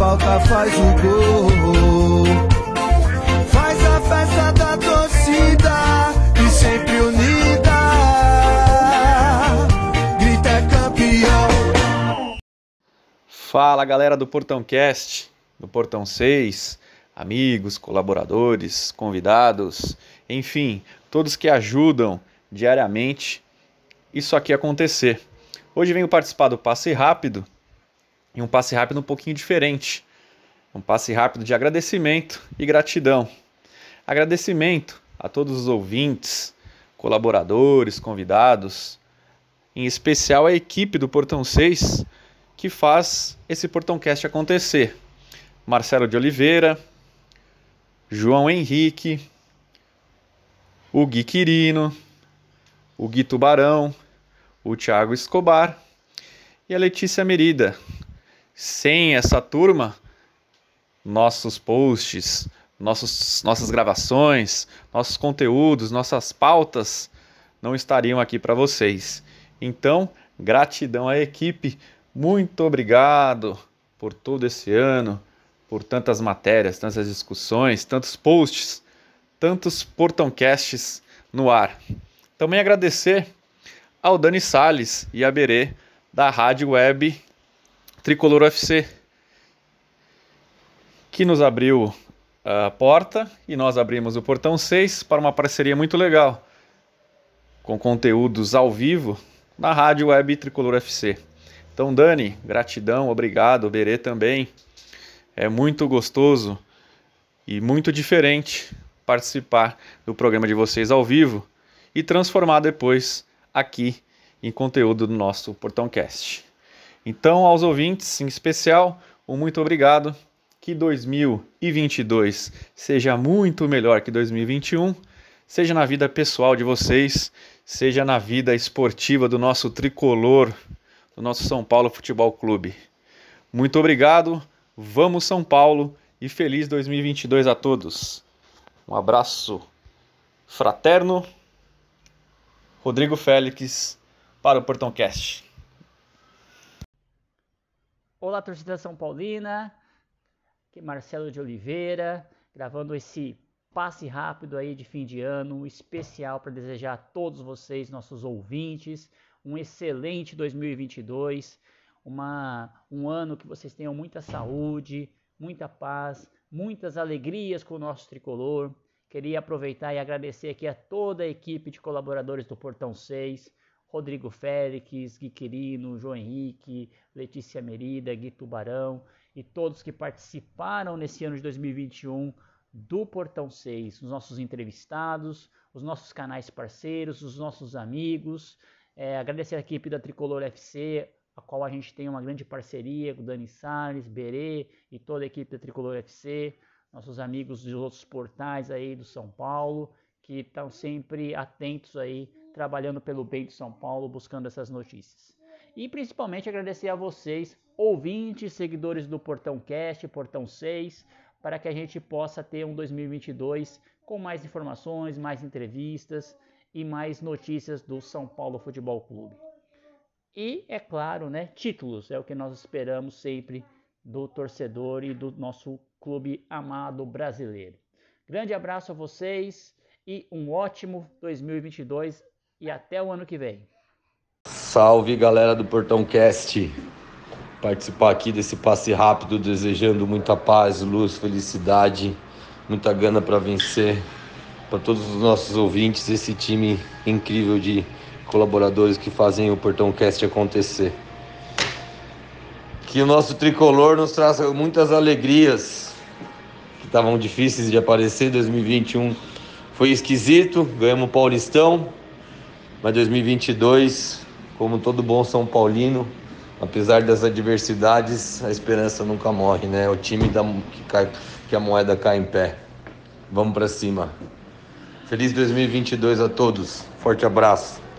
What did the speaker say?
falta, faz o gol. Faz a festa da torcida e sempre unida. Grita é campeão. Fala galera do Portão Cast, do Portão 6, amigos, colaboradores, convidados, enfim, todos que ajudam diariamente isso aqui acontecer. Hoje venho participar do passe rápido e um passe rápido um pouquinho diferente. Um passe rápido de agradecimento e gratidão. Agradecimento a todos os ouvintes, colaboradores, convidados, em especial a equipe do Portão 6 que faz esse Portão Cast acontecer. Marcelo de Oliveira, João Henrique, o Gui Quirino, o Gui Tubarão, o Thiago Escobar e a Letícia Merida. Sem essa turma, nossos posts, nossos, nossas gravações, nossos conteúdos, nossas pautas não estariam aqui para vocês. Então, gratidão à equipe, muito obrigado por todo esse ano, por tantas matérias, tantas discussões, tantos posts, tantos portãocasts no ar. Também agradecer ao Dani Sales e a Berê da Rádio Web Tricolor UFC, que nos abriu a porta e nós abrimos o Portão 6 para uma parceria muito legal, com conteúdos ao vivo na Rádio Web Tricolor UFC. Então, Dani, gratidão, obrigado, Berê também. É muito gostoso e muito diferente participar do programa de vocês ao vivo e transformar depois aqui em conteúdo do nosso Portão Cast. Então, aos ouvintes, em especial, um muito obrigado. Que 2022 seja muito melhor que 2021, seja na vida pessoal de vocês, seja na vida esportiva do nosso tricolor, do nosso São Paulo Futebol Clube. Muito obrigado, vamos São Paulo e feliz 2022 a todos. Um abraço fraterno Rodrigo Félix para o Portão Cast. Olá, torcida São Paulina. Aqui é Marcelo de Oliveira, gravando esse passe rápido aí de fim de ano, especial para desejar a todos vocês, nossos ouvintes, um excelente 2022, uma, um ano que vocês tenham muita saúde, muita paz, muitas alegrias com o nosso tricolor, Queria aproveitar e agradecer aqui a toda a equipe de colaboradores do Portão 6, Rodrigo Félix, Gui Quirino, João Henrique, Letícia Merida, Gui Tubarão e todos que participaram nesse ano de 2021 do Portão 6, os nossos entrevistados, os nossos canais parceiros, os nossos amigos. É, agradecer a equipe da Tricolor FC, a qual a gente tem uma grande parceria com Dani Salles, Berê e toda a equipe da Tricolor FC nossos amigos de outros portais aí do São Paulo, que estão sempre atentos aí, trabalhando pelo bem de São Paulo, buscando essas notícias. E principalmente agradecer a vocês, ouvintes, seguidores do Portão Cast, Portão 6, para que a gente possa ter um 2022 com mais informações, mais entrevistas e mais notícias do São Paulo Futebol Clube. E, é claro, né, títulos é o que nós esperamos sempre do torcedor e do nosso clube amado brasileiro. Grande abraço a vocês e um ótimo 2022 e até o ano que vem. Salve galera do Portão Cast. Participar aqui desse passe rápido, desejando muita paz, luz, felicidade, muita gana para vencer. Para todos os nossos ouvintes, esse time incrível de colaboradores que fazem o Portão Cast acontecer. Que o nosso tricolor nos traça muitas alegrias que estavam difíceis de aparecer. 2021 foi esquisito, ganhamos o Paulistão, mas 2022, como todo bom São Paulino, apesar das adversidades, a esperança nunca morre, né? O time da, que, cai, que a moeda cai em pé. Vamos para cima. Feliz 2022 a todos. Forte abraço.